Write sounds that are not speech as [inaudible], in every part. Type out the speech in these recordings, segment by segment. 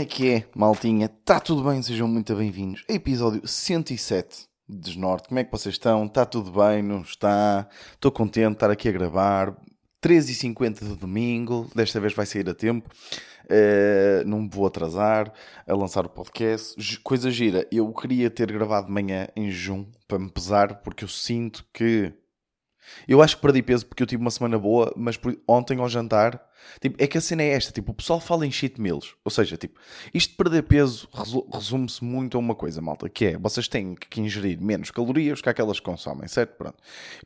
É que é, maltinha? Está tudo bem? Sejam muito bem-vindos. Episódio 107 de Desnorte. Como é que vocês estão? Está tudo bem? Não está? Estou contente de estar aqui a gravar. 13h50 de domingo. Desta vez vai sair a tempo. Uh, não me vou atrasar a lançar o podcast. Coisa gira, eu queria ter gravado de manhã em junho para me pesar, porque eu sinto que eu acho que perdi peso porque eu tive uma semana boa, mas ontem ao jantar, tipo, é que a cena é esta, tipo, o pessoal fala em cheat meals, ou seja, tipo, isto de perder peso resume-se muito a uma coisa, malta, que é, vocês têm que ingerir menos calorias que aquelas que consomem, certo? Pronto.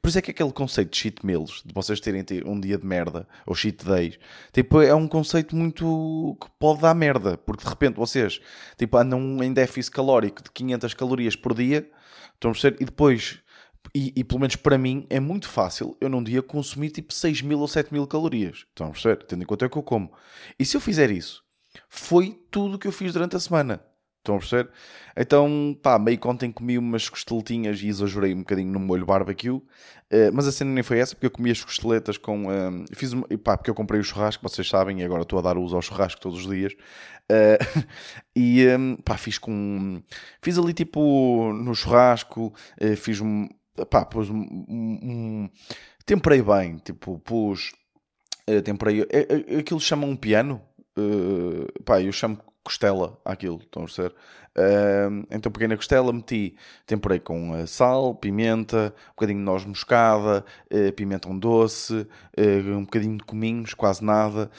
Por isso é que aquele conceito de cheat meals, de vocês terem um dia de merda, ou cheat days, tipo, é um conceito muito que pode dar merda, porque de repente vocês, tipo, andam em déficit calórico de 500 calorias por dia, estão a perceber? E depois e, e, pelo menos para mim é muito fácil eu num dia consumir tipo 6 mil ou 7 mil calorias. Estão a perceber? Tendo em conta é que eu como. E se eu fizer isso, foi tudo o que eu fiz durante a semana. Estão a perceber? Então, pá, meio que ontem comi umas costeletinhas e exagerei um bocadinho no molho barbecue. Uh, mas a cena nem foi essa, porque eu comi as costeletas com. Uh, fiz uma, pá, porque eu comprei o churrasco, vocês sabem, e agora estou a dar uso ao churrasco todos os dias. Uh, [laughs] e, um, pá, fiz com. Fiz ali tipo no churrasco, fiz um pá, pus um, um, temperei bem, tipo, pus, uh, temperei, uh, aquilo chama um piano, uh, pá, eu chamo costela àquilo, estão a perceber? Uh, então peguei na costela, meti, temperei com uh, sal, pimenta, um bocadinho de noz moscada, uh, pimentão doce, um bocadinho de cominhos, quase nada,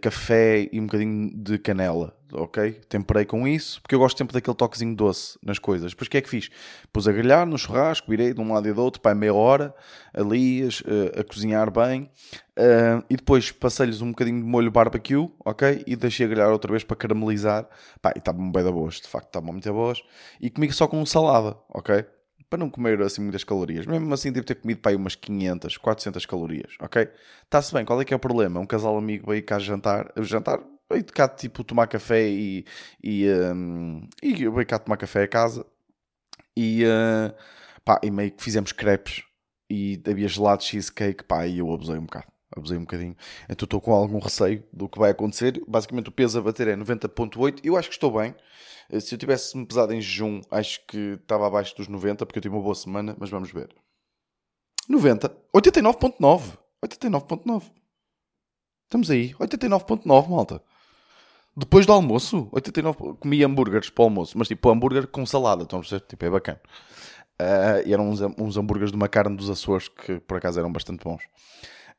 café e um bocadinho de canela ok? Temperei com isso, porque eu gosto sempre daquele toquezinho doce nas coisas. Depois o que é que fiz? Pus a grelhar no churrasco, virei de um lado e do outro, pá, meia hora ali a, a cozinhar bem. Uh, e depois passei-lhes um bocadinho de molho barbecue, ok? E deixei a grelhar outra vez para caramelizar. Pá, e estavam bem da boas, de facto estavam muito boas. E comi só com salada, ok? Para não comer assim muitas calorias. Mesmo assim, devo ter comido para aí umas 500, 400 calorias, ok? Está-se bem, qual é que é o problema? Um casal amigo veio cá jantar, jantar, veio cá tipo tomar café e, e, um, e cá tomar café a casa e, uh, pá, e meio que fizemos crepes e havia gelado cheesecake, pá, e eu abusei um bocado. Abusei um bocadinho. Então estou com algum receio do que vai acontecer. Basicamente o peso a bater é 90.8. Eu acho que estou bem. Eh, se eu tivesse me pesado em jejum, acho que estava abaixo dos 90, porque eu tive uma boa semana, mas vamos ver. 90. 89.9. 89.9. Estamos aí. 89.9, malta. Depois do almoço, 89, comi hambúrgueres para o almoço, mas tipo hambúrguer com salada, estão a perceber? Tipo, é bacana. Uh, e eram uns, uns hambúrgueres de uma carne dos Açores que por acaso eram bastante bons.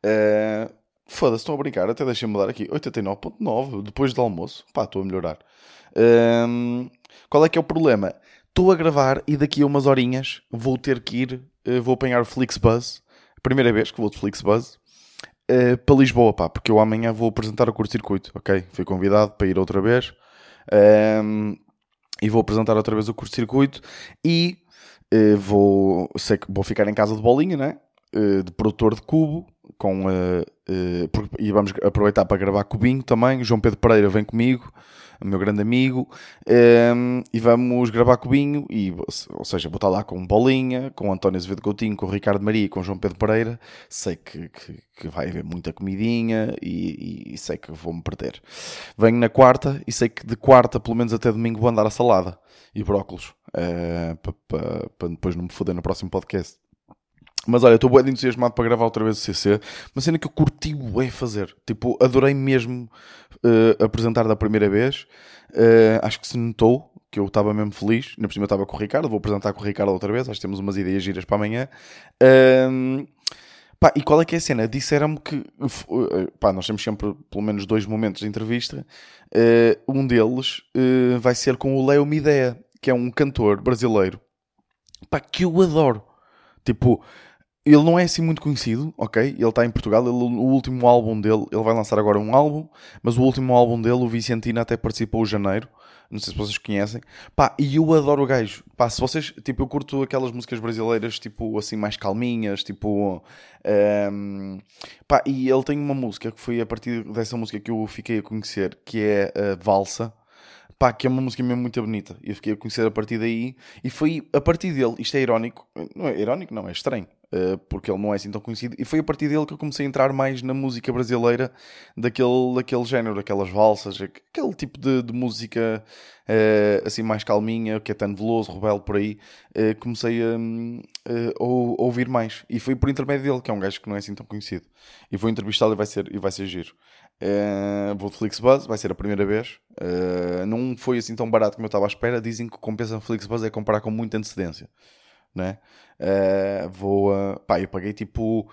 Uh, Foda-se, estão a brincar, até deixei-me mudar aqui. 89.9 depois do almoço. Pá, estou a melhorar. Uh, qual é que é o problema? Estou a gravar e daqui a umas horinhas vou ter que ir, uh, vou apanhar o Flixbus. Primeira vez que vou de Flixbus uh, para Lisboa, pá, porque eu amanhã vou apresentar o curto-circuito, ok? Fui convidado para ir outra vez um, e vou apresentar outra vez o curto-circuito e uh, vou, sei que vou ficar em casa de bolinha, né? Uh, de produtor de cubo com, e vamos aproveitar para gravar cubinho também. O João Pedro Pereira vem comigo meu grande amigo, um, ehm, e vamos gravar cubinho, e, ou seja, vou estar lá com Bolinha, com António Azevedo Coutinho, com Ricardo Maria e com João Pedro Pereira. Sei que, que, que vai haver muita comidinha e, e, sei que vou-me perder. Venho na quarta e sei que de quarta, pelo menos até domingo, vou andar a salada e brócolos, uh, para pa, pa depois não me foder no próximo podcast. Mas olha, estou bem entusiasmado para gravar outra vez o CC. Uma cena que eu curti é fazer. Tipo, adorei mesmo uh, apresentar da primeira vez. Uh, acho que se notou que eu estava mesmo feliz. Na por cima estava com o Ricardo. Vou apresentar com o Ricardo outra vez. Acho que temos umas ideias giras para amanhã. Uh, pá, e qual é que é a cena? Disseram-me que uh, pá, nós temos sempre pelo menos dois momentos de entrevista. um deles vai ser com o Leo Midea, que é um cantor brasileiro pá, que eu adoro. Tipo, ele não é assim muito conhecido, ok? Ele está em Portugal. Ele, o último álbum dele, ele vai lançar agora um álbum, mas o último álbum dele, o Vicentino, até participou em janeiro. Não sei se vocês conhecem. Pá, e eu adoro o gajo. Pá, se vocês, tipo, eu curto aquelas músicas brasileiras, tipo, assim, mais calminhas, tipo. Um, ehm, pá, e ele tem uma música que foi a partir dessa música que eu fiquei a conhecer, que é a Valsa. Pá, que é uma música mesmo muito bonita. E eu fiquei a conhecer a partir daí, e foi a partir dele, isto é irónico, não é irónico, não, é estranho, uh, porque ele não é assim tão conhecido, e foi a partir dele que eu comecei a entrar mais na música brasileira, daquele, daquele género, aquelas valsas, aquele tipo de, de música uh, assim mais calminha, que é tanto veloso, rebelde por aí, uh, comecei a, a, ouvir mais. E foi por intermédio dele, que é um gajo que não é assim tão conhecido. E vou entrevistá-lo e vai ser, e vai ser giro. Uh, vou de Flixbus, vai ser a primeira vez. Uh, não foi assim tão barato como eu estava à espera. Dizem que compensa Flixbus é comprar com muita antecedência. Né? Uh, vou. Uh, pá, eu paguei tipo.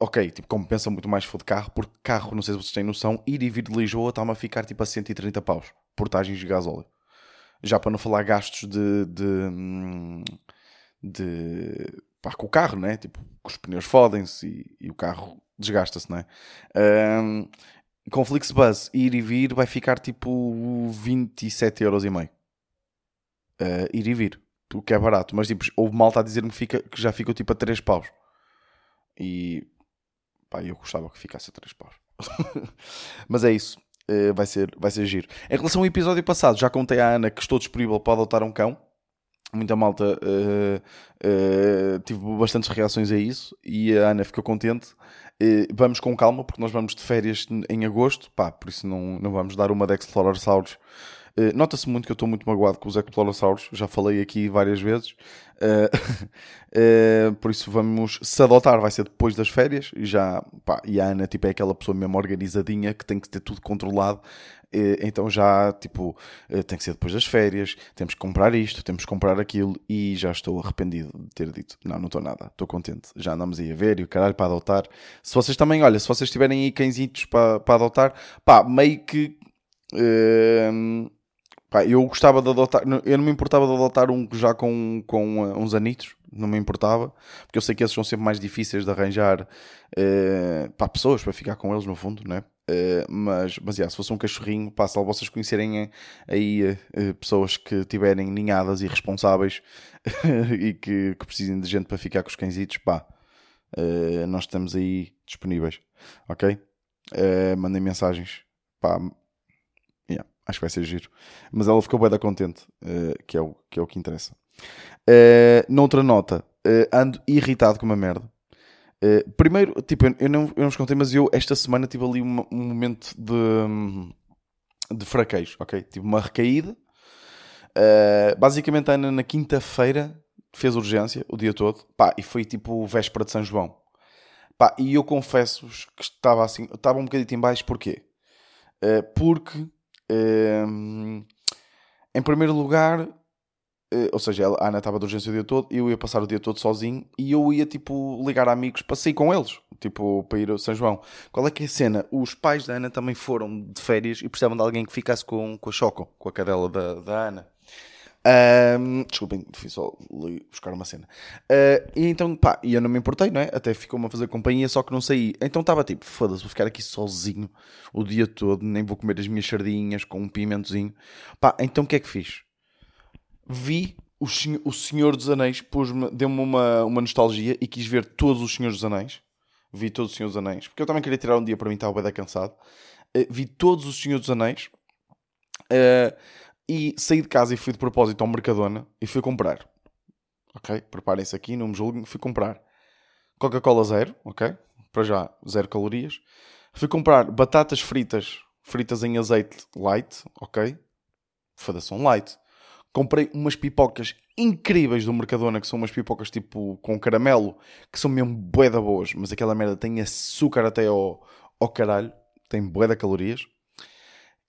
Ok, tipo, compensa muito mais se for de carro, porque carro, não sei se vocês têm noção, ir e vir de Lisboa está-me a ficar tipo a 130 paus. Portagens de gasóleo. Já para não falar gastos de. de, de pá, com o carro, né? Tipo, os pneus fodem-se e, e, o carro desgasta-se, né? Uh, com Flixbus ir e vir vai ficar tipo 27,5€. Uh, ir e vir. O que é barato. Mas tipo, houve malta a dizer-me que, que já ficou tipo a 3 paus. E pá, eu gostava que ficasse a 3 paus. [laughs] mas é isso. Uh, vai, ser, vai ser giro. Em relação ao episódio passado, já contei à Ana que estou disponível para adotar um cão. Muita malta uh, uh, tive bastantes reações a isso e a Ana ficou contente. Uh, vamos com calma, porque nós vamos de férias em agosto, pá, por isso não, não vamos dar uma de Explorosaurus. Uh, Nota-se muito que eu estou muito magoado com os Explorosaurus, já falei aqui várias vezes. Uh, [laughs] por isso vamos se adotar, vai ser depois das férias. E já, pá, e a Ana tipo, é aquela pessoa mesmo organizadinha que tem que ter tudo controlado então já, tipo, eh, tem que ser depois das férias, temos que comprar isto, temos que comprar aquilo, e já estou arrependido de ter dito, não, não estou nada, estou contente, já andamos aí a ver, e o caralho para adotar. Se vocês também, olha, se vocês tiverem aí cãezitos para, para adotar, pá, meio que... Uh, pá, eu gostava de adotar, eu não me importava de adotar um já com, com uh, uns anitos, não me importava, porque eu sei que esses são sempre mais difíceis de arranjar uh, para pessoas, para ficar com eles no fundo, né? Uh, mas, mas yeah, se fosse um cachorrinho, passa lá vocês conhecerem eh, aí uh, pessoas que tiverem ninhadas e responsáveis [laughs] e que, que, precisem de gente para ficar com os cãezitos, pá, nós estamos aí disponíveis, ok? mandem mensagens, pá, acho que vai ser giro. Mas ela ficou bem da contente, que, é o, que é o que interessa. noutra nota, ando irritado com uma merda. Uh, primeiro, tipo, eu não, eu não vos contei, mas eu esta semana tive ali um, um momento de, de fraquejo, ok? Tive uma recaída. Uh, basicamente, a Ana na quinta-feira fez urgência o dia todo, pá, e foi tipo véspera de São João. Pá, e eu confesso-vos que estava assim, estava um bocadinho em baixo, porquê? Uh, em primeiro lugar, Uh, ou seja, a Ana estava de urgência o dia todo, eu ia passar o dia todo sozinho e eu ia tipo ligar a amigos para sair com eles, tipo para ir ao São João. Qual é que é a cena? Os pais da Ana também foram de férias e precisavam de alguém que ficasse com, com a Choco, com a cadela da, da Ana. Um, desculpem, fui só buscar uma cena. Uh, e então, pá, e eu não me importei, não é? Até ficou-me a fazer companhia, só que não saí. Então estava tipo, foda-se, vou ficar aqui sozinho o dia todo, nem vou comer as minhas sardinhas com um pimentozinho. Pá, então o que é que fiz? vi o, o Senhor dos Anéis, deu-me uma, uma nostalgia e quis ver todos os Senhores dos Anéis. Vi todos os Senhores dos Anéis, porque eu também queria tirar um dia para mim, estava bem cansado. Uh, vi todos os Senhores dos Anéis uh, e saí de casa e fui de propósito ao Mercadona e fui comprar. Ok? Preparem-se aqui, não me julguem. Fui comprar Coca-Cola zero, ok? Para já, zero calorias. Fui comprar batatas fritas, fritas em azeite light, ok? Foda-se, um light comprei umas pipocas incríveis do Mercadona, que são umas pipocas tipo com caramelo, que são mesmo bué da boas, mas aquela merda tem açúcar até ao, ao caralho, tem bué calorias.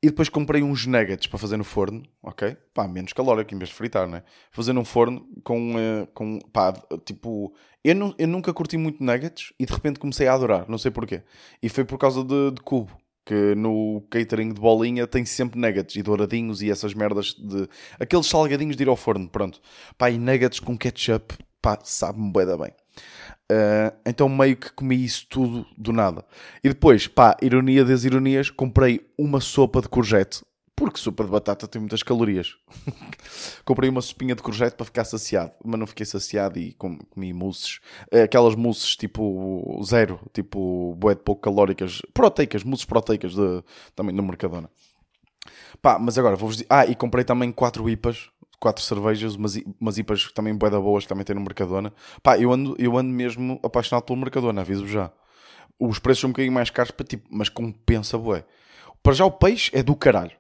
E depois comprei uns nuggets para fazer no forno, ok? Pá, menos calórico em vez de fritar, né? Fazer no forno com, uh, com pá, tipo... Eu, não, eu nunca curti muito nuggets e de repente comecei a adorar, não sei porquê. E foi por causa de, de cubo que no catering de bolinha tem sempre nuggets e douradinhos e essas merdas de. aqueles salgadinhos de ir ao forno, pronto. Pá, e nuggets com ketchup, pá, sabe-me bem da bem. Uh, então meio que comi isso tudo do nada. E depois, pá, ironia das ironias, comprei uma sopa de courgette porque sopa de batata tem muitas calorias. [laughs] Comprei uma sopinha de courgette para ficar saciado, mas não fiquei saciado e comi mousses. Eh, aquelas mousses tipo zero, tipo bué de pouco calóricas, proteicas, mousses proteicas de, também no Mercadona. Pá, mas agora vou-vos dizer. Ah, e comprei também quatro IPAs, quatro cervejas, umas, umas IPAs também bué da boas, que também tem no Mercadona. Pá, eu ando, eu ando mesmo apaixonado pelo Mercadona, aviso-vos já. Os preços são um bocadinho mais caros, para, tipo, mas compensa, bué. Para já o peixe é do caralho.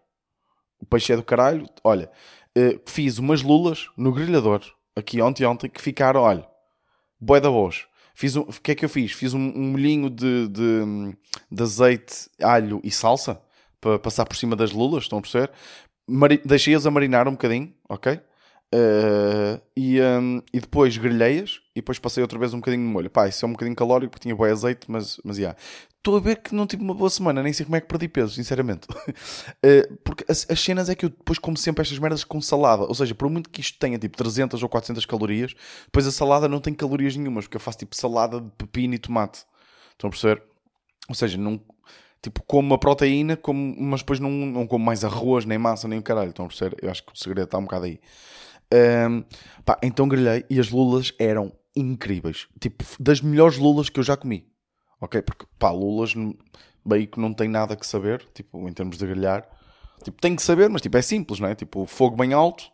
O peixe é do caralho. Olha, eh, fiz umas lulas no grelhador, aqui ontem ontem, que ficaram, olha, bué da boas. Fiz um, o que é que eu fiz? Fiz um, um molhinho de, de, de azeite, alho e salsa para passar por cima das lulas, estão a perceber? Deixei-as a marinar um bocadinho, ok? Eh, e, hum, e depois grelhei-as e depois passei outra vez um bocadinho de molho. Pá, isso é um bocadinho calórico porque tinha bom azeite, mas, mas yeah. Estou a ver que não tive uma boa semana, nem sei como é que perdi peso, sinceramente. [laughs] Eh, porque as, as cenas é que eu depois como sempre estas merdas com salada. Ou seja, por muito que isto tenha tipo 300 ou 400 calorias, depois a salada não tem calorias nenhumas, porque eu faço tipo salada de pepino e tomate. Estão a perceber? Ou seja, não, tipo, como uma proteína, como, mas depois não, não como mais arroz, nem massa, nem o caralho. Estão a perceber? Eu acho que o segredo está um bocado aí. Ahm, pá, então grelhei e as lulas eram incríveis. Tipo, das melhores lulas que eu já comi. Ok? Porque, pá, lulas bem que não tem nada que saber, tipo, em termos de grelhar. Tipo, tem que saber, mas tipo, é simples, não é? Tipo, fogo bem alto,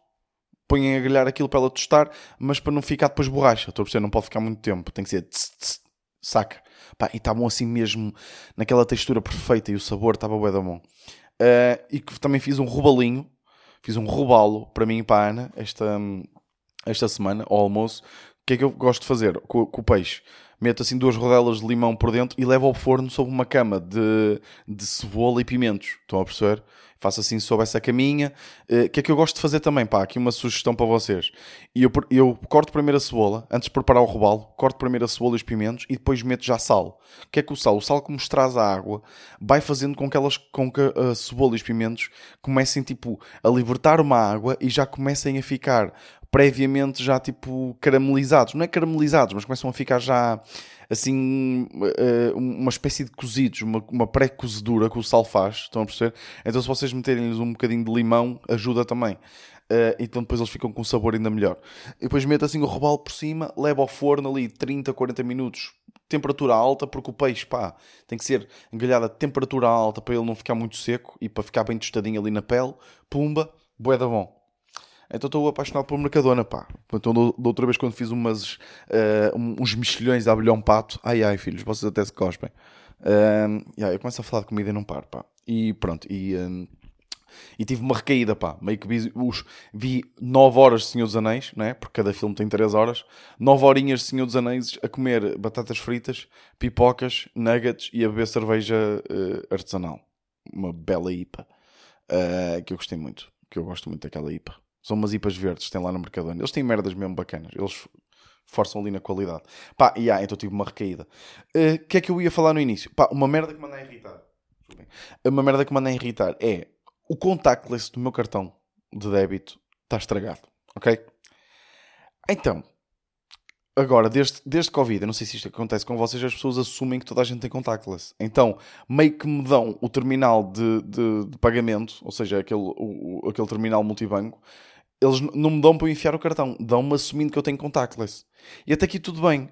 põem a grelhar aquilo para ela tostar, mas para não ficar depois borracha. Estou a perceber? Não pode ficar muito tempo. Tem que ser tss, tss, saca. Pá, e estavam assim mesmo, naquela textura perfeita e o sabor estava bué da bom. Ah, e que também fiz um robalinho, fiz um robalo para mim e para a Ana esta, esta semana, ao almoço. O que é que eu gosto de fazer com, com o peixe? Meto assim duas rodelas de limão por dentro e levo ao forno sob uma cama de, de cebola e pimentos. Estão a perceber? Faço assim sob essa caminha. Eh, O que é que eu gosto de fazer também? Pá, aqui uma sugestão para vocês. E Eu, eu corto primeiro a cebola, antes de preparar o robalo, corto primeiro a cebola e os pimentos e depois meto já sal. O que é que o sal? O sal, como nos traz a água, vai fazendo com que, elas, com que a cebola e os pimentos comecem tipo, a libertar uma água e já comecem a ficar previamente já tipo caramelizados. Não é caramelizados, mas começam a ficar já assim eh, uma espécie de cozidos, uma, uma pré-cozedura que o sal faz. Estão a perceber? Então se vocês meterem-lhes um bocadinho de limão, ajuda também. Eh, então depois eles ficam com um sabor ainda melhor. E depois meto assim o robalo por cima, levo ao forno ali 30, 40 minutos, temperatura alta, porque o peixe, pá, tem que ser engalhado a temperatura alta para ele não ficar muito seco e para ficar bem tostadinho ali na pele. Pumba, bué da bom. Então estou apaixonado por Mercadona, pá. Então da outra vez quando fiz umas, um- uns mexilhões de abelhão pato, ai ai filhos, vocês até se cospem. Um, yeah, eu começo a falar de comida e não paro, pá. E pronto, e, um, e tive uma recaída, pá. Meio que vi, os, vi 9 horas de Senhor dos Anéis, não é? Porque cada filme tem 3 horas. 9 horinhas de Senhor dos Anéis a comer batatas fritas, pipocas, nuggets e a beber cerveja eh, artesanal. Uma bela IPA. eh, que eu gostei muito. Que eu gosto muito daquela IPA. São umas IPAs verdes tem lá no Mercadona. Eles têm merdas mesmo bacanas. Eles forçam ali na qualidade. Pá, e ah, então tive uma recaída. O que é que eu ia falar no início? Pá, uma merda que me anda a irritar. Uma merda que me anda a irritar é o contactless do meu cartão de débito está estragado. Ok? Então, agora, desde, desde Covid, eu não sei se isto acontece com vocês, as pessoas assumem que toda a gente tem contactless. Então, meio que me dão o terminal de, de, de pagamento, ou seja, aquele, o- aquele terminal multibanco, eles não me dão para eu enfiar o cartão, dão-me assumindo que eu tenho contactless. E até aqui tudo bem.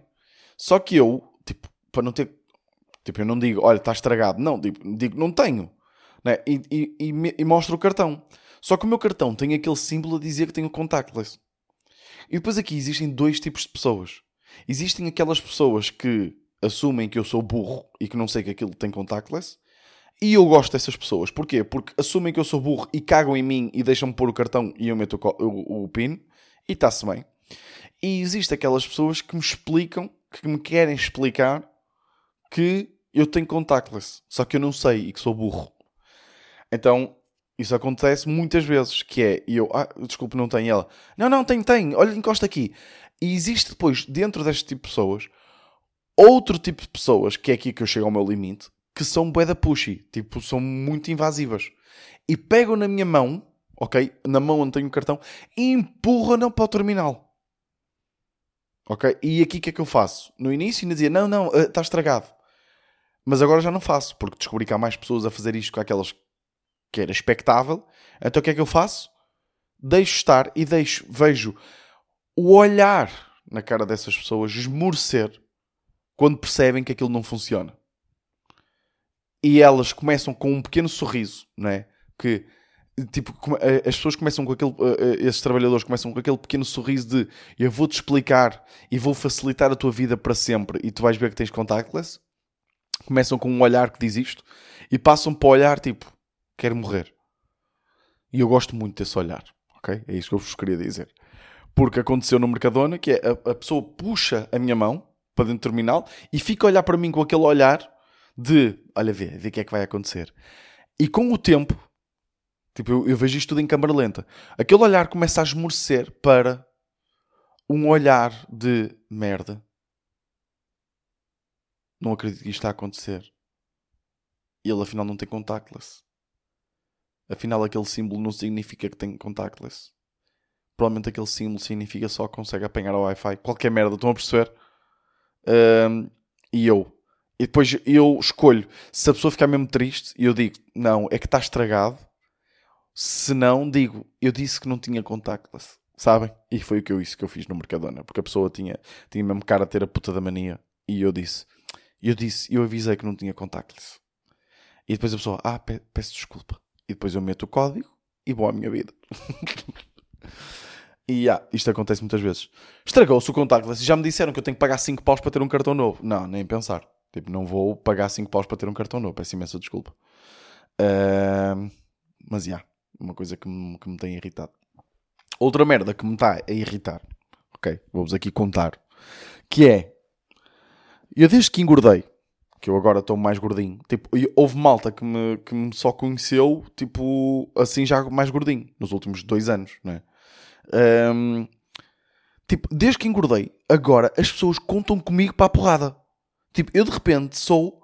Só que eu, tipo, para não ter. Tipo, eu não digo, olha, está estragado. Não, digo, digo não tenho. Né? E, e, e, e mostro o cartão. Só que o meu cartão tem aquele símbolo a dizer que tenho contactless. E depois aqui existem dois tipos de pessoas. Existem aquelas pessoas que assumem que eu sou burro e que não sei que aquilo tem contactless. E eu gosto dessas pessoas. Porquê? Porque assumem que eu sou burro e cagam em mim e deixam-me pôr o cartão e eu meto o, o, o PIN e está-se bem. E existem aquelas pessoas que me explicam, que me querem explicar que eu tenho contactless, só que eu não sei e que sou burro. Então, isso acontece muitas vezes, que é, eu, ah, desculpe, não E ela, não, não, tem, tem, olha, encosta aqui. E existe depois, dentro deste tipo de pessoas, outro tipo de pessoas, que é aqui que eu chego ao meu limite, que são bué da pushy, tipo, são muito invasivas. E pegam na minha mão, ok, na mão onde tenho o cartão, e empurram-na para o terminal. Ok? E aqui o que é que eu faço? No início ainda dizia, não, não, eh, está estragado. Mas agora já não faço, porque descobri que há mais pessoas a fazer isto com aquelas que era expectável. Então o que é que eu faço? Deixo estar e deixo, vejo o olhar na cara dessas pessoas esmorecer quando percebem que aquilo não funciona. E elas começam com um pequeno sorriso, não é? Que tipo, as pessoas começam com aquele, esses trabalhadores começam com aquele pequeno sorriso de eu vou-te explicar e vou facilitar a tua vida para sempre e tu vais ver que tens contactless. Começam com um olhar que diz isto e passam para o olhar tipo, quero morrer. E eu gosto muito desse olhar, ok? É isso que eu vos queria dizer. Porque aconteceu no Mercadona que é a, a pessoa puxa a minha mão para dentro do terminal e fica a olhar para mim com aquele olhar de olha, vê, vê o que é que vai acontecer. E com o tempo, tipo, eu, eu vejo isto tudo em câmara lenta, aquele olhar começa a esmorecer para um olhar de merda. Não acredito que isto está a acontecer. E ele afinal não tem contactless. Afinal, aquele símbolo não significa que tem contactless. Provavelmente aquele símbolo significa só que consegue apanhar o Wi-Fi. Qualquer merda, estão a perceber? Um, e eu. E depois eu escolho. Se a pessoa ficar mesmo triste, eu digo, não, é que está estragado. Se não, digo, eu disse que não tinha contactless. Sabem? E foi o que eu, isso que eu fiz no Mercadona. Porque a pessoa tinha, tinha mesmo cara a ter a puta da mania. E eu disse, eu disse, eu avisei que não tinha contactless. E depois a pessoa, ah, peço desculpa. E depois eu meto o código e vou à minha vida. [laughs] E yeah, isto acontece muitas vezes. Estragou-se o contactless. Já me disseram que eu tenho que pagar 5 paus para ter um cartão novo. Não, nem pensar. Tipo, não vou pagar 5 paus para ter um cartão novo. Peço imensa desculpa. Uh, mas já, yeah, uma coisa que me, que me tem irritado. Outra merda que me está a irritar. Ok, vou-vos aqui contar. Que é. Eu desde que engordei, que eu agora estou mais gordinho, tipo, houve malta que me, que me só conheceu, tipo, assim já mais gordinho, nos últimos dois anos, não é? Um, tipo, desde que engordei, agora as pessoas contam comigo para a porrada. Tipo, eu de repente sou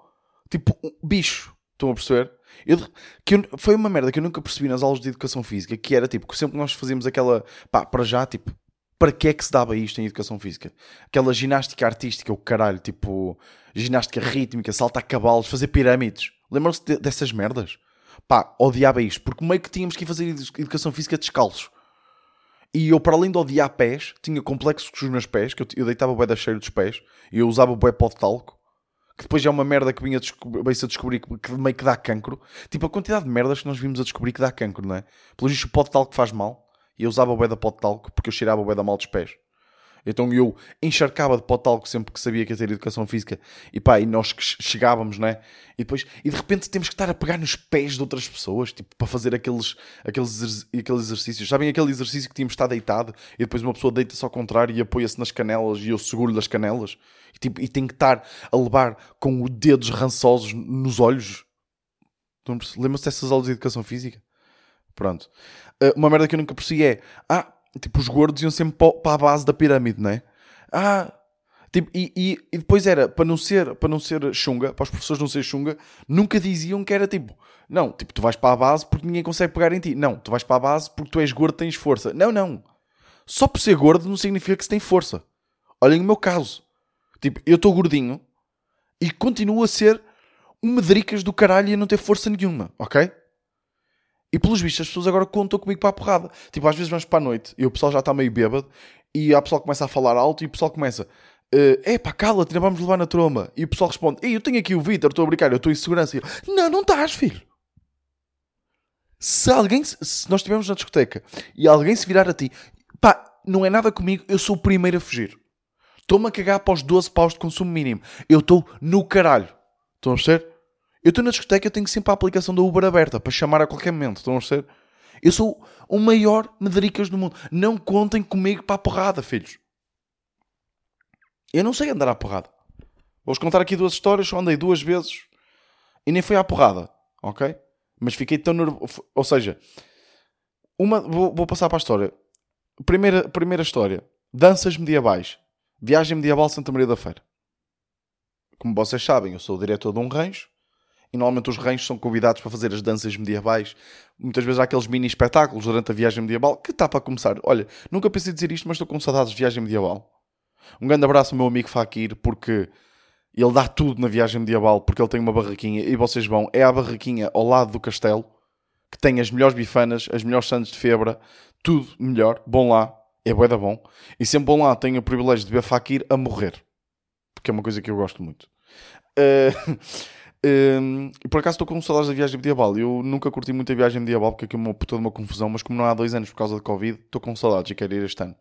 tipo um bicho. Estão a perceber? Eu, que eu, foi uma merda que eu nunca percebi nas aulas de educação física, que era tipo, que sempre nós fazíamos aquela, pá, para já, tipo, para que é que se dava isto em educação física? Aquela ginástica artística, o caralho, tipo, ginástica rítmica, saltar cavalos, fazer pirâmides. Lembram-se de, dessas merdas? Pá, odiava isto, porque meio que tínhamos que ir fazer educação física descalços. E eu, para além de odiar pés, tinha complexos com os meus pés, que eu, eu deitava o bué da cheiro dos pés, e eu usava o bué pó de talco, que depois é uma merda que vinha veio-se a descobrir que, meio que dá cancro. Tipo, a quantidade de merdas que nós vimos a descobrir que dá cancro, não é? Pelo visto, o pó de talco faz mal, e eu usava o bué da pó de talco, porque eu cheirava o bué da mal dos pés. Então eu encharcava de potalco sempre que sabia que ia ter educação física. E pá, e nós chegávamos, né? E depois, e de repente temos que estar a pegar nos pés de outras pessoas, tipo, para fazer aqueles, aqueles, aqueles exercícios. Sabem aquele exercício que tínhamos estado deitado e depois uma pessoa deita-se ao contrário e apoia-se nas canelas e eu seguro das canelas? E, tipo, e tem que estar a levar com os dedos rançosos nos olhos. Lembra-se dessas aulas de educação física? Pronto. Uh, uma merda que eu nunca percebi é, ah, Tipo, os gordos iam sempre para a base da pirâmide, não é? Ah, tipo, e, e, e, depois era, para não ser, para não ser chunga, para os professores não ser chunga, nunca diziam que era tipo, não, tipo, tu vais para a base porque ninguém consegue pegar em ti. Não, tu vais para a base porque tu és gordo tens força. Não, não. Só por ser gordo não significa que se tem força. Olhem o meu caso. Tipo, eu estou gordinho e continuo a ser um medricas do caralho e a não ter força nenhuma, ok? E pelos vistos, as pessoas agora contam comigo para a porrada. Tipo, às vezes vamos para a noite e o pessoal já está meio bêbado e a pessoa começa a falar alto e o pessoal começa. É uh, pá, cala-te, vamos levar na troma. E o pessoal responde: Ei, eu tenho aqui o Vitor, estou a brincar, eu estou em segurança. E não, não estás, filho. Se alguém, se nós estivermos na discoteca e alguém se virar a ti, pá, não é nada comigo, eu sou o primeiro a fugir. Estou-me a cagar para os 12 paus de consumo mínimo. Eu estou no caralho. Estão a perceber? Eu estou na discoteca, eu tenho sempre a aplicação da Uber aberta para chamar a qualquer momento. Estão a ser? Eu sou o maior medricas do mundo. Não contem comigo para a porrada, filhos. Eu não sei andar à porrada. Vou-vos contar aqui duas histórias. Só andei duas vezes e nem foi à porrada. Ok? Mas fiquei tão nervoso. Ou seja, uma, vou, vou, passar para a história. Primeira, primeira história: Danças medievais. Viagem medieval Santa Maria da Feira. Como vocês sabem, eu sou o diretor de um rancho e normalmente os ranchos são convidados para fazer as danças medievais. Muitas vezes há aqueles mini espetáculos durante a viagem medieval que está para começar. Olha, nunca pensei dizer isto, mas estou com saudades de viagem medieval. Um grande abraço ao meu amigo Fakir, porque ele dá tudo na viagem medieval, porque ele tem uma barraquinha e vocês vão. É a barraquinha ao lado do castelo, que tem as melhores bifanas, as melhores sandes de febra, tudo melhor. Bom lá, é bué da bom. E sempre bom lá tenho o privilégio de ver Fakir a morrer, porque é uma coisa que eu gosto muito. Uh... [laughs] Um, por acaso estou com saudades da viagem medieval. Eu nunca curti muito a viagem medieval porque aqui é uma puta de uma confusão, mas como não há dois anos por causa da Covid, estou com saudades e quero ir este ano.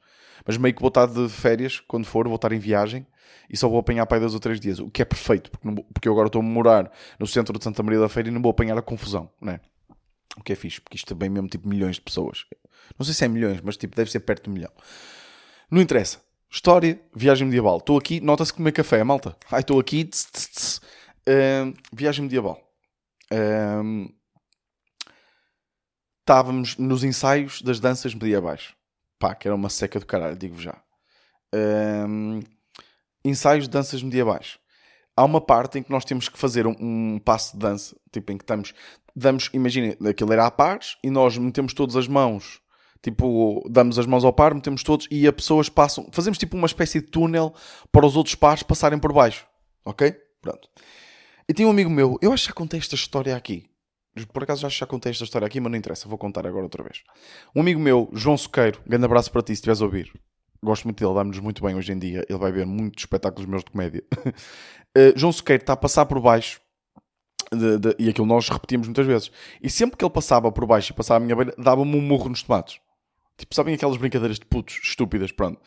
Mas meio que vou estar de férias, quando for, vou estar em viagem e só vou apanhar para dois ou três dias, o que é perfeito, porque, porque eu agora estou a morar no centro de Santa Maria da Feira e não vou apanhar a confusão, né? O que é fixe, porque isto é bem mesmo tipo milhões de pessoas. Não sei se é milhões, mas tipo deve ser perto de um milhão. Não interessa. História, viagem medieval. Estou aqui, nota-se que comer café, malta. Ai, estou aqui. Tss, tss, tss. Viagem medieval. Estávamos nos ensaios das danças medievais. Pá, que era uma seca do caralho, digo já. Ensaios de danças medievais. Há uma parte em que nós temos que fazer um, um passo de dança, tipo em que estamos, damos, imaginem, aquilo era a pares e nós metemos todas as mãos Tipo, damos as mãos ao par, metemos todos e as pessoas passam. Fazemos tipo uma espécie de túnel para os outros pares passarem por baixo. Ok? Pronto. E tinha um amigo meu, eu acho que já contei esta história aqui. Por acaso já, contei esta história aqui, mas não interessa, vou contar agora outra vez. Um amigo meu, João Soqueiro, grande abraço para ti se estiveres a ouvir. Gosto muito dele, dá-nos muito bem hoje em dia. Ele vai ver muitos espetáculos meus de comédia. uh, [laughs] João Soqueiro está a passar por baixo de, de, e aquilo nós repetimos muitas vezes. E sempre que ele passava por baixo e passava a minha beira, dava-me um murro nos tomates. Tipo, sabem aquelas brincadeiras de putos estúpidas? Pronto.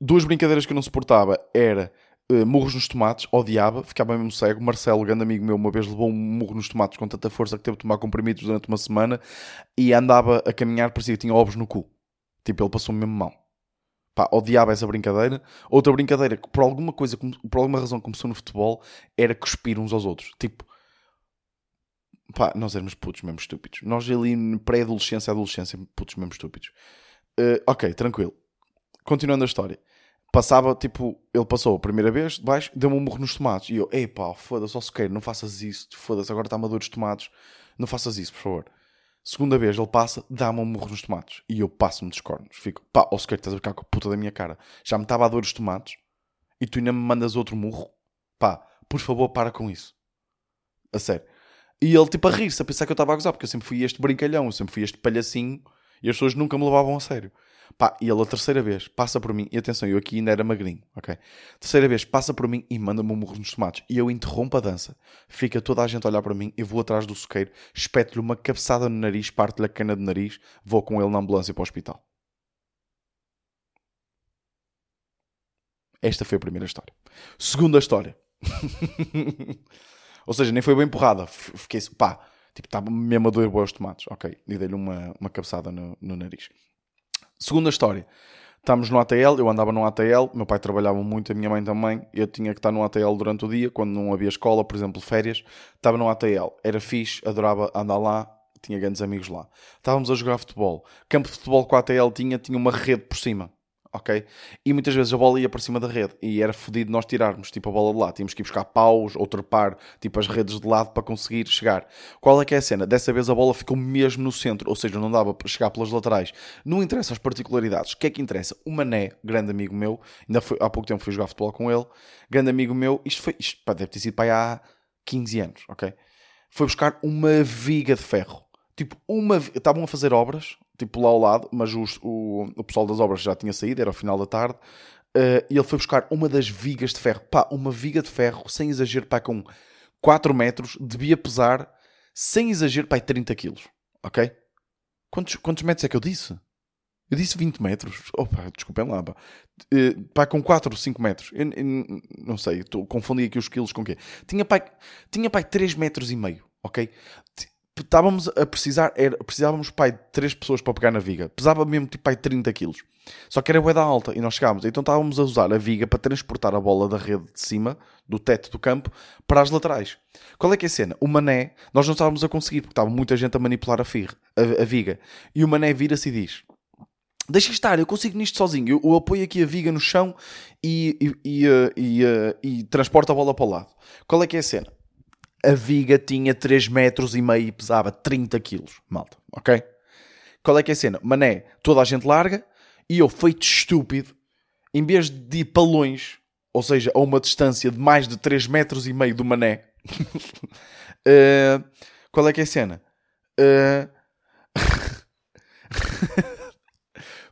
Duas brincadeiras que eu não suportava era uh, murros nos tomates, odiava, ficava mesmo cego. Marcelo, grande amigo meu, uma vez levou um murro nos tomates com tanta força que teve de tomar comprimidos durante uma semana e andava a caminhar, parecia que tinha ovos no cu. Tipo, ele passou-me mesmo mal. Pá, odiava essa brincadeira. Outra brincadeira que por alguma coisa, por alguma razão começou no futebol, era cuspir uns aos outros. Tipo, pá, nós éramos putos mesmo estúpidos. Nós ali, pré-adolescência, adolescência, putos mesmo estúpidos. Uh, ok, tranquilo. Continuando a história. Passava, tipo, ele passou a primeira vez de baixo, deu-me um murro nos tomates. E eu, ei foda-se, ó sequer, não faças isso, foda-se, agora está maduro os tomates, não faças isso, por favor. Segunda vez ele passa, dá-me um murro nos tomates. E eu passo-me dos cornos. Fico, pá, ó sequer, estás a ficar com a puta da minha cara. Já me estava a dor os tomates e tu ainda me mandas outro murro? Pá, por favor, para com isso. A sério. E ele, tipo, a rir-se, a pensar que eu estava a gozar, porque eu sempre fui este brincalhão, eu sempre fui este palhacinho e as pessoas nunca me levavam a sério. Pá, e ele a terceira vez passa por mim, e atenção, eu aqui ainda era magrinho, ok? Terceira vez passa por mim e manda-me um murro nos tomates. E eu interrompo a dança, fica toda a gente a olhar para mim, eu vou atrás do soqueiro, espeto-lhe uma cabeçada no nariz, parte-lhe a cana de nariz, vou com ele na ambulância para o hospital. Esta foi a primeira história. Segunda história. [laughs] Ou seja, nem foi bem empurrada. Fiquei, pá, Tipo, estava mesmo a doer boas tomates. Ok, e dei-lhe uma, uma cabeçada no, no nariz. Segunda história. Estamos no ATL, eu andava no ATL, meu pai trabalhava muito, a minha mãe também, eu tinha que estar no ATL durante o dia, quando não havia escola, por exemplo, férias, estava no ATL, era fixe, adorava andar lá, tinha grandes amigos lá. Estávamos a jogar futebol, campo de futebol que o ATL tinha, tinha uma rede por cima, ok? E muitas vezes a bola ia para cima da rede e era fodido nós tirarmos, tipo, a bola de lá. Tínhamos que ir buscar paus ou trepar, tipo, as redes de lado para conseguir chegar. Qual é que é a cena? Dessa vez a bola ficou mesmo no centro, ou seja, não dava para chegar pelas laterais. Não interessa as particularidades. O que é que interessa? O Mané, grande amigo meu, ainda foi, há pouco tempo fui jogar futebol com ele, grande amigo meu, isto foi, isto deve ter sido para há 15 anos, ok? Foi buscar uma viga de ferro. Tipo, uma. Estavam a fazer obras, tipo lá ao lado, mas o, o pessoal das obras já tinha saído, era o final da tarde, uh, e ele foi buscar uma das vigas de ferro. Pá, uma viga de ferro, sem exagero, pá, com 4 metros, devia pesar, sem exagero, pá, 30 quilos, ok? Quantos, quantos metros é que eu disse? Eu disse 20 metros. Opa, desculpem lá, pá. Uh, pá, com 4 ou 5 metros. Eu, eu, não sei, confundi aqui os quilos com o quê? Tinha, pá, tinha, pá, 3 metros e meio, ok? Estávamos a precisar, era, precisávamos pai, de 3 pessoas para pegar na viga. Pesava mesmo tipo pai, 30 quilos. Só que era bué da alta e nós chegávamos. Então estávamos a usar a viga para transportar a bola da rede de cima, do teto do campo, para as laterais. Qual é que é a cena? O Mané, nós não estávamos a conseguir, porque estava muita gente a manipular a, a, a viga. E o Mané vira-se e diz: Deixa estar, eu consigo nisto sozinho. Eu, eu, apoio aqui a viga no chão e, e, e, e, e transporto a bola para o lado. Qual é que é a cena? A viga tinha 3 metros e meio e pesava 30 quilos, malta, ok? Qual é que é a cena? Mané, toda a gente larga e eu, feito estúpido, em vez de ir para longe, ou seja, a uma distância de mais de 3 metros e meio do Mané, uh, [laughs] qual é que é a cena? Uh, [laughs]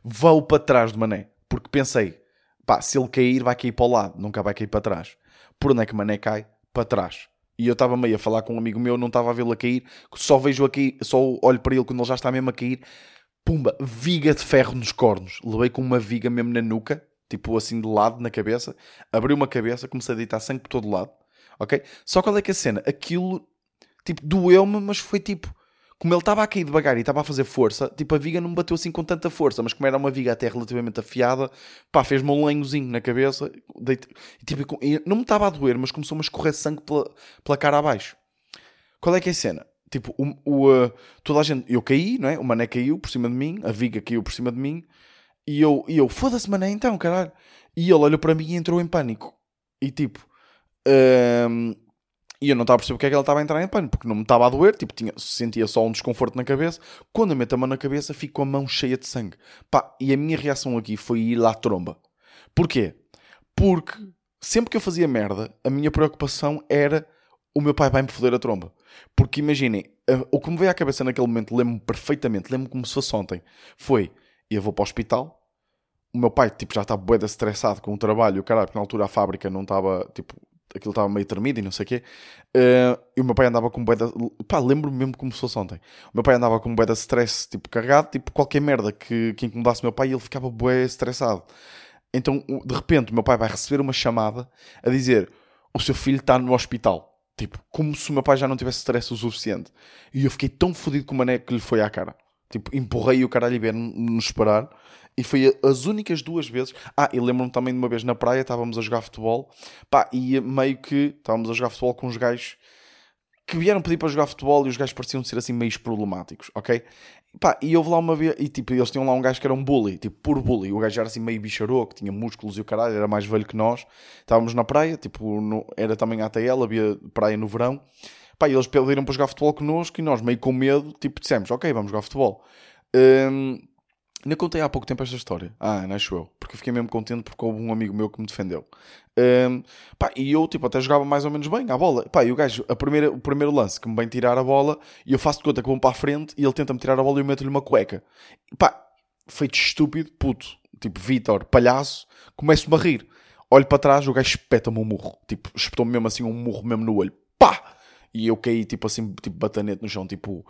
vou para trás do Mané, porque pensei, pá, se ele cair, vai cair para o lado, nunca vai cair para trás. Por onde é que Mané cai? Para trás E eu estava meio a falar com um amigo meu, não estava a vê-lo a cair, só vejo a cair, só olho para ele quando ele já está mesmo a cair. Pumba, viga de ferro nos cornos. Levei com uma viga mesmo na nuca, tipo assim de lado na cabeça. Abri uma cabeça, comecei a deitar sangue por todo lado. Ok? Só qual é que é a cena? Aquilo, tipo, doeu-me, mas foi tipo como ele estava a cair devagar e estava a fazer força, tipo, a viga não me bateu assim com tanta força, mas como era uma viga até relativamente afiada, pá, fez-me um lenhozinho na cabeça, e, tipo, não me estava a doer, mas começou-me a escorrer sangue pela, pela cara abaixo. Qual é que é a cena? Tipo, o, o uh, toda a gente, eu caí, não é? O mané caiu por cima de mim, a viga caiu por cima de mim, e eu, e eu foda-se mané então, caralho. E ele olhou para mim e entrou em pânico. E tipo, uh, e eu não estava a perceber porque é que ela estava a entrar em pânico, porque não me estava a doer, tipo, tinha, sentia só um desconforto na cabeça. Quando eu meto a mão na cabeça, fico com a mão cheia de sangue. Pá, e a minha reação aqui foi ir lá à tromba. Porquê? Porque sempre que eu fazia merda, a minha preocupação era o meu pai vai-me foder a tromba. Porque imaginem, o que me veio à cabeça naquele momento, lembro-me perfeitamente, lembro-me como se fosse ontem, foi, eu vou para o hospital, o meu pai, tipo, já está bué estressado com o trabalho, o caralho, porque na altura a fábrica não estava, tipo, aquilo estava meio tremido e não sei o quê. Uh, e o meu pai andava com um bué Pá, lembro-me mesmo como se fosse ontem. O meu pai andava com um de stress, tipo, carregado, tipo, qualquer merda que, que incomodasse o meu pai, ele ficava bué estressado. Então, de repente, o meu pai vai receber uma chamada a dizer o seu filho está no hospital. Tipo, como se o meu pai já não tivesse stress o suficiente. E eu fiquei tão fodido com o mané que lhe foi à cara. Tipo, empurrei o caralho e vieram-nos esperar. E foi as únicas duas vezes. Ah, e lembro-me também de uma vez na praia, estávamos a jogar futebol. Pá, e meio que estávamos a jogar futebol com uns gajos que vieram pedir para jogar futebol e os gajos pareciam ser assim meio problemáticos, ok? Pá, e houve lá uma vez, e tipo, eles tinham lá um gajo que era um bully, tipo, puro bully. O gajo era assim meio bicharoco, tinha músculos e o caralho, era mais velho que nós. Estávamos na praia, tipo, no, era também ATL, havia praia no verão. Pá, e eles pediram para jogar futebol connosco e nós, meio com medo, tipo, dissemos, ok, vamos jogar futebol. Um, Ainda contei há pouco tempo esta história. Ah, não acho eu. Porque eu fiquei mesmo contente porque houve um amigo meu que me defendeu. Um, pá, e eu, tipo, até jogava mais ou menos bem à bola. Pá, e o gajo, a primeira, o primeiro lance que me vem tirar a bola, e eu faço de conta que vou para a frente e ele tenta-me tirar a bola e eu meto-lhe uma cueca. Pá, feito estúpido, puto. Tipo, Vitor, palhaço, começo-me a rir. Olho para trás, o gajo espeta-me um murro. Tipo, espetou-me mesmo assim um murro mesmo no olho. Pá! E eu caí, tipo assim, tipo batanete no chão, tipo,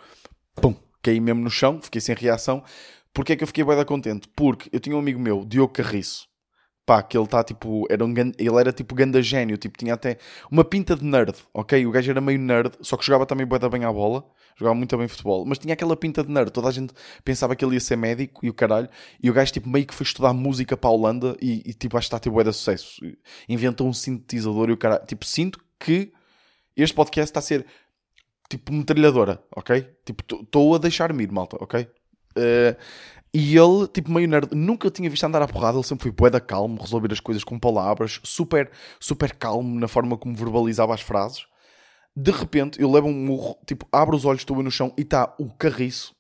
pum, caí mesmo no chão, fiquei sem reação. Porquê é que eu fiquei bem contente? Porque eu tinha um amigo meu, Diogo Carriço, pá, que ele está tipo, era um, ele era tipo ganda gênio, tipo, tinha até uma pinta de nerd, ok? O gajo era meio nerd, só que jogava também bué bem à bola, jogava muito bem futebol, mas tinha aquela pinta de nerd, toda a gente pensava que ele ia ser médico e o caralho, e o gajo tipo meio que foi estudar música para a Holanda e, e tipo, acho que está tipo bué de sucesso. Inventou um sintetizador e o caralho, tipo, sinto que este podcast está a ser tipo metralhadora, ok? Tipo, estou a deixar-me ir, malta, ok? Uh, e ele, tipo, meio nerd, nunca tinha visto andar à porrada, ele sempre foi poeda calmo, resolver as coisas com palavras, super, super calmo na forma como verbalizava as frases. De repente, eu levo um murro, tipo, abro os olhos, estou no chão e está o carriço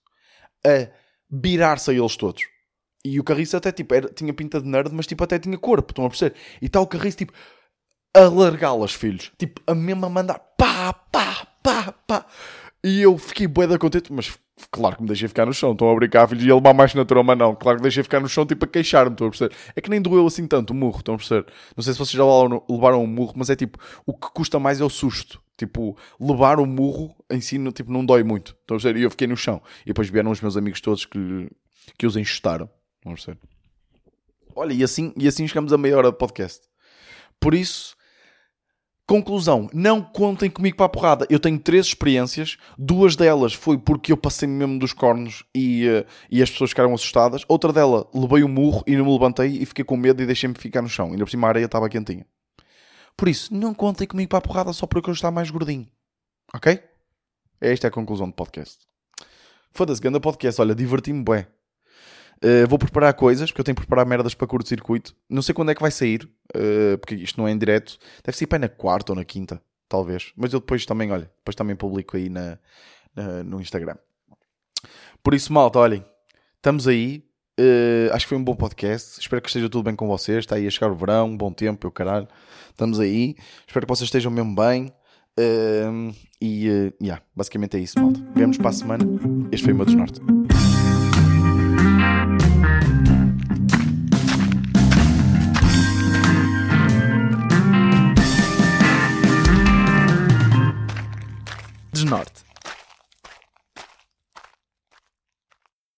a virar-se a eles todos. E o carriço até, tipo, era, tinha pinta de nerd, mas, tipo, até tinha corpo, estão a perceber? E está o carriço, tipo, a largá-las, filhos. Tipo, a mesma mandar pá, pá, pá, pá. E eu fiquei bué da contente, mas claro que me deixei ficar no chão. Estão a brincar, filhos, e ele levar mais na troma, não. Claro que deixei ficar no chão, tipo, a queixar-me, estão a perceber? É que nem doeu assim tanto o murro, estão a perceber? Não sei se vocês já levaram um murro, mas é tipo, o que custa mais é o susto. Tipo, levar o murro em si, tipo, não dói muito. Estão a perceber? E eu fiquei no chão. E depois vieram os meus amigos todos que, que os enxutaram. Estão a perceber? Olha, e assim, e assim chegamos a meia hora de podcast. Por isso, Conclusão, não contem comigo para a porrada. Eu tenho três experiências, duas delas foi porque eu passei mesmo dos cornos e, uh, e as pessoas ficaram assustadas. Outra dela, levei um murro e não me levantei e fiquei com medo e deixei-me ficar no chão. Ainda por cima a areia estava quentinha. Por isso, não contem comigo para a porrada só porque eu estou mais gordinho. Ok? Esta é a conclusão do podcast. Foda-se, grande podcast. Olha, diverti-me bem. Uh, vou preparar coisas, porque eu tenho que preparar merdas para curto-circuito. Não sei quando é que vai sair, uh, porque isto não é em direto. Deve ser para na quarta ou na quinta, talvez. Mas eu depois também, olha, depois também publico aí na, na no Instagram. Por isso, malta, olhem, estamos aí. Uh, acho que foi um bom podcast. Espero que esteja tudo bem com vocês. Está aí a chegar o verão, bom tempo, eu caralho. Estamos aí. Espero que vocês estejam mesmo bem. Uh, e, uh, yeah, basicamente é isso, malta. Vemos para a semana. Este foi o meu Desnorte. Norte.